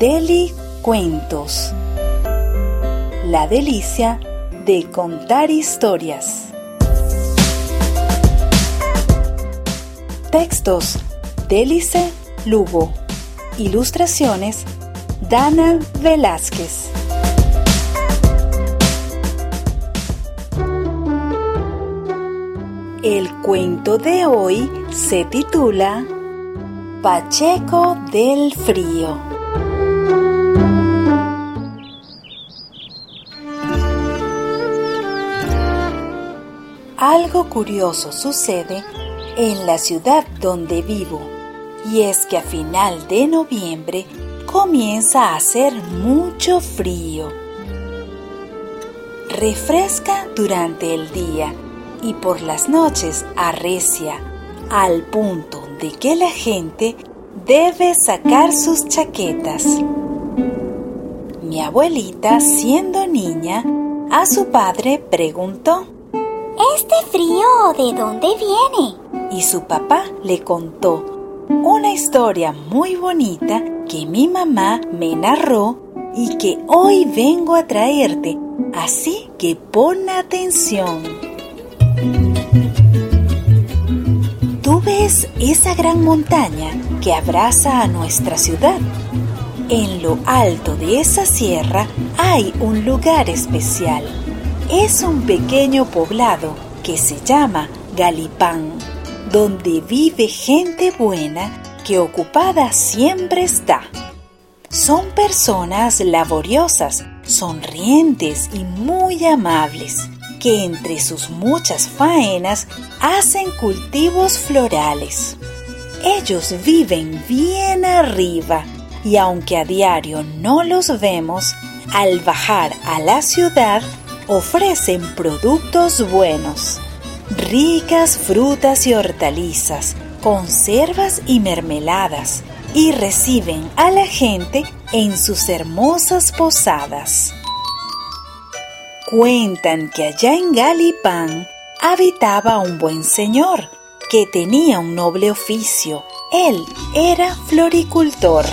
Deli Cuentos. La delicia de contar historias. Textos Delice Lugo. Ilustraciones Dana Velázquez. El cuento de hoy se titula Pacheco del Frío. Algo curioso sucede en la ciudad donde vivo, y es que a final de noviembre comienza a hacer mucho frío. Refresca durante el día y por las noches arrecia al punto de que la gente debe sacar sus chaquetas. Mi abuelita, siendo niña, a su padre preguntó, ¿Este frío de dónde viene? Y su papá le contó una historia muy bonita que mi mamá me narró y que hoy vengo a traerte, así que pon atención. Tú ves esa gran montaña que abraza a nuestra ciudad. En lo alto de esa sierra hay un lugar especial. Es un pequeño poblado que se llama Galipán, donde vive gente buena que ocupada siempre está. Son personas laboriosas, sonrientes y muy amables que entre sus muchas faenas hacen cultivos florales. Ellos viven bien arriba y aunque a diario no los vemos, al bajar a la ciudad ofrecen productos buenos, ricas frutas y hortalizas, conservas y mermeladas, y reciben a la gente en sus hermosas posadas. Cuentan que allá en Galipán habitaba un buen señor que tenía un noble oficio. Él era floricultor.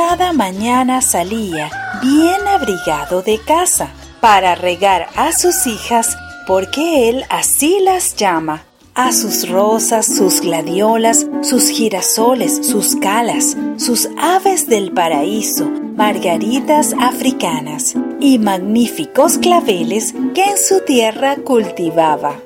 Cada mañana salía bien abrigado de casa para regar a sus hijas porque él así las llama, a sus rosas, sus gladiolas, sus girasoles, sus calas, sus aves del paraíso, margaritas africanas y magníficos claveles que en su tierra cultivaba.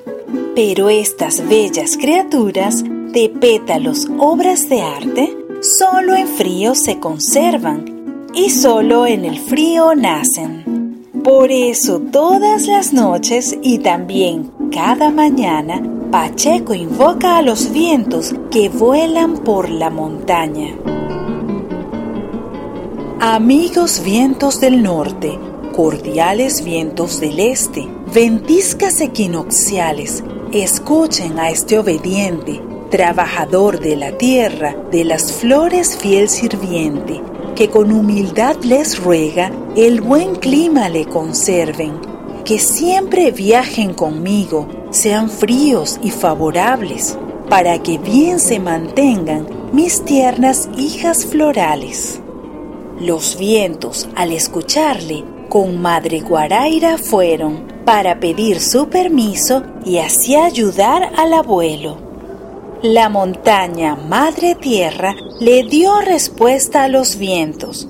Pero estas bellas criaturas de pétalos obras de arte solo en frío se conservan y solo en el frío nacen. Por eso todas las noches y también cada mañana, Pacheco invoca a los vientos que vuelan por la montaña. Amigos vientos del norte, cordiales vientos del este, ventiscas equinocciales, escuchen a este obediente, trabajador de la tierra, de las flores fiel sirviente, que con humildad les ruega el buen clima le conserven, que siempre viajen conmigo, sean fríos y favorables, para que bien se mantengan mis tiernas hijas florales. Los vientos, al escucharle, con Madre Guaraira fueron para pedir su permiso y así ayudar al abuelo. La montaña Madre Tierra le dio respuesta a los vientos.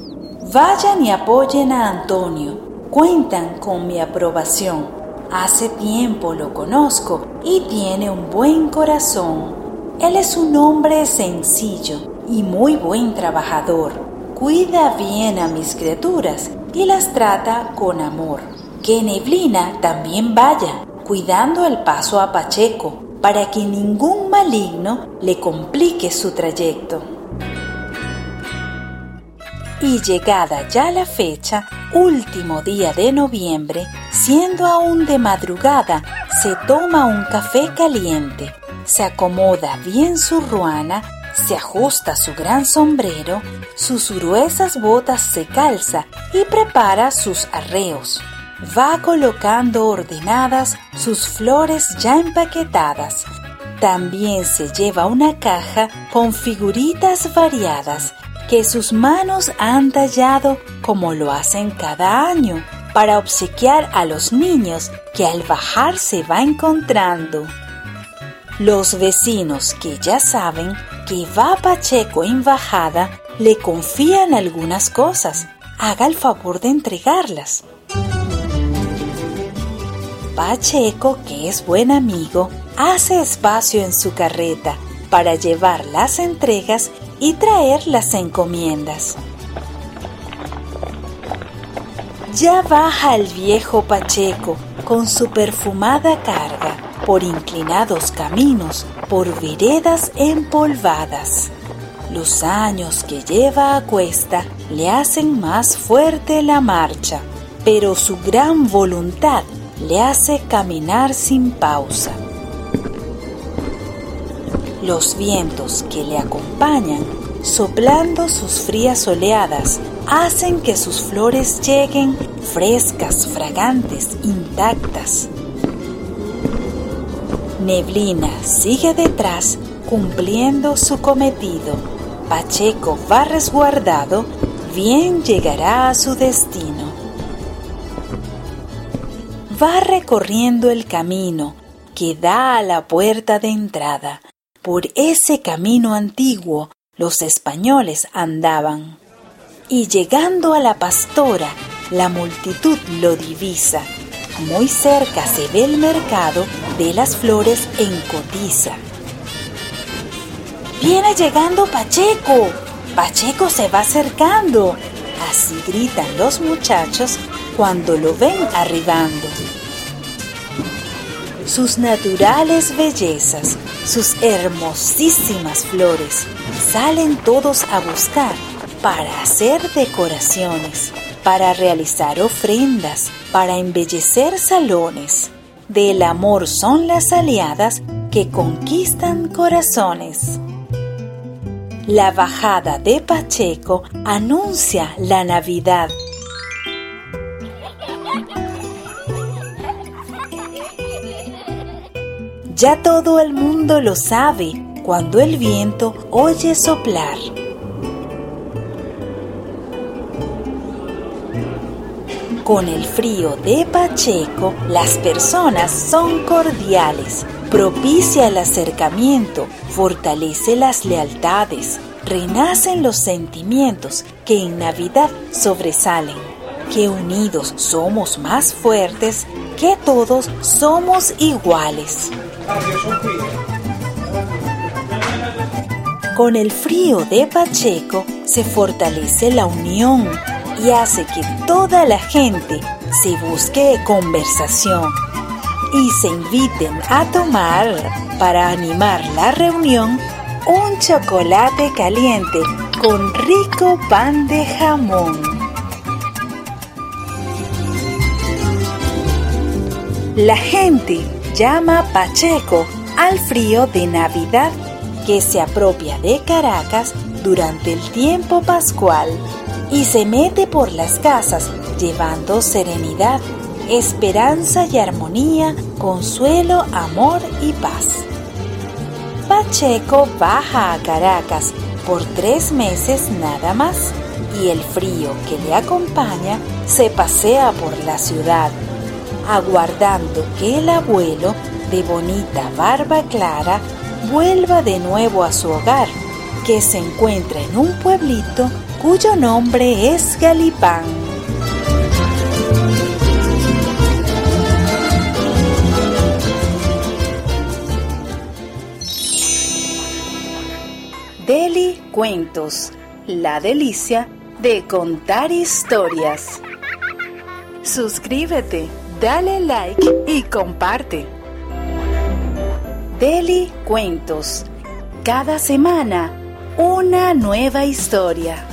Vayan y apoyen a Antonio. Cuentan con mi aprobación. Hace tiempo lo conozco y tiene un buen corazón. Él es un hombre sencillo y muy buen trabajador. Cuida bien a mis criaturas y las trata con amor. Que Neblina también vaya, cuidando el paso a Pacheco, para que ningún maligno le complique su trayecto. Y llegada ya la fecha, último día de noviembre, siendo aún de madrugada, se toma un café caliente, se acomoda bien su ruana, se ajusta su gran sombrero, sus gruesas botas se calza y prepara sus arreos. Va colocando ordenadas sus flores ya empaquetadas. También se lleva una caja con figuritas variadas que sus manos han tallado como lo hacen cada año para obsequiar a los niños que al bajar se va encontrando. Los vecinos que ya saben que va Pacheco en bajada le confían algunas cosas. Haga el favor de entregarlas. Pacheco, que es buen amigo, hace espacio en su carreta para llevar las entregas y traer las encomiendas. Ya baja el viejo Pacheco con su perfumada carga por inclinados caminos, por veredas empolvadas. Los años que lleva a cuesta le hacen más fuerte la marcha, pero su gran voluntad le hace caminar sin pausa. Los vientos que le acompañan, soplando sus frías oleadas, hacen que sus flores lleguen frescas, fragantes, intactas. Neblina sigue detrás cumpliendo su cometido. Pacheco va resguardado, bien llegará a su destino. Va recorriendo el camino que da a la puerta de entrada. Por ese camino antiguo los españoles andaban. Y llegando a la pastora, la multitud lo divisa muy cerca se ve el mercado de las flores en Cotiza. ¡Viene llegando Pacheco! Pacheco se va acercando. Así gritan los muchachos cuando lo ven arribando. Sus naturales bellezas, sus hermosísimas flores, salen todos a buscar para hacer decoraciones para realizar ofrendas, para embellecer salones. Del amor son las aliadas que conquistan corazones. La bajada de Pacheco anuncia la Navidad. Ya todo el mundo lo sabe cuando el viento oye soplar. Con el frío de Pacheco, las personas son cordiales, propicia el acercamiento, fortalece las lealtades, renacen los sentimientos que en Navidad sobresalen, que unidos somos más fuertes, que todos somos iguales. Con el frío de Pacheco se fortalece la unión, y hace que toda la gente se busque conversación y se inviten a tomar para animar la reunión un chocolate caliente con rico pan de jamón. La gente llama Pacheco al frío de Navidad que se apropia de Caracas durante el tiempo pascual y se mete por las casas llevando serenidad, esperanza y armonía, consuelo, amor y paz. Pacheco baja a Caracas por tres meses nada más y el frío que le acompaña se pasea por la ciudad, aguardando que el abuelo de bonita barba clara vuelva de nuevo a su hogar, que se encuentra en un pueblito cuyo nombre es Galipán. Deli Cuentos, la delicia de contar historias. Suscríbete, dale like y comparte. Deli Cuentos, cada semana una nueva historia.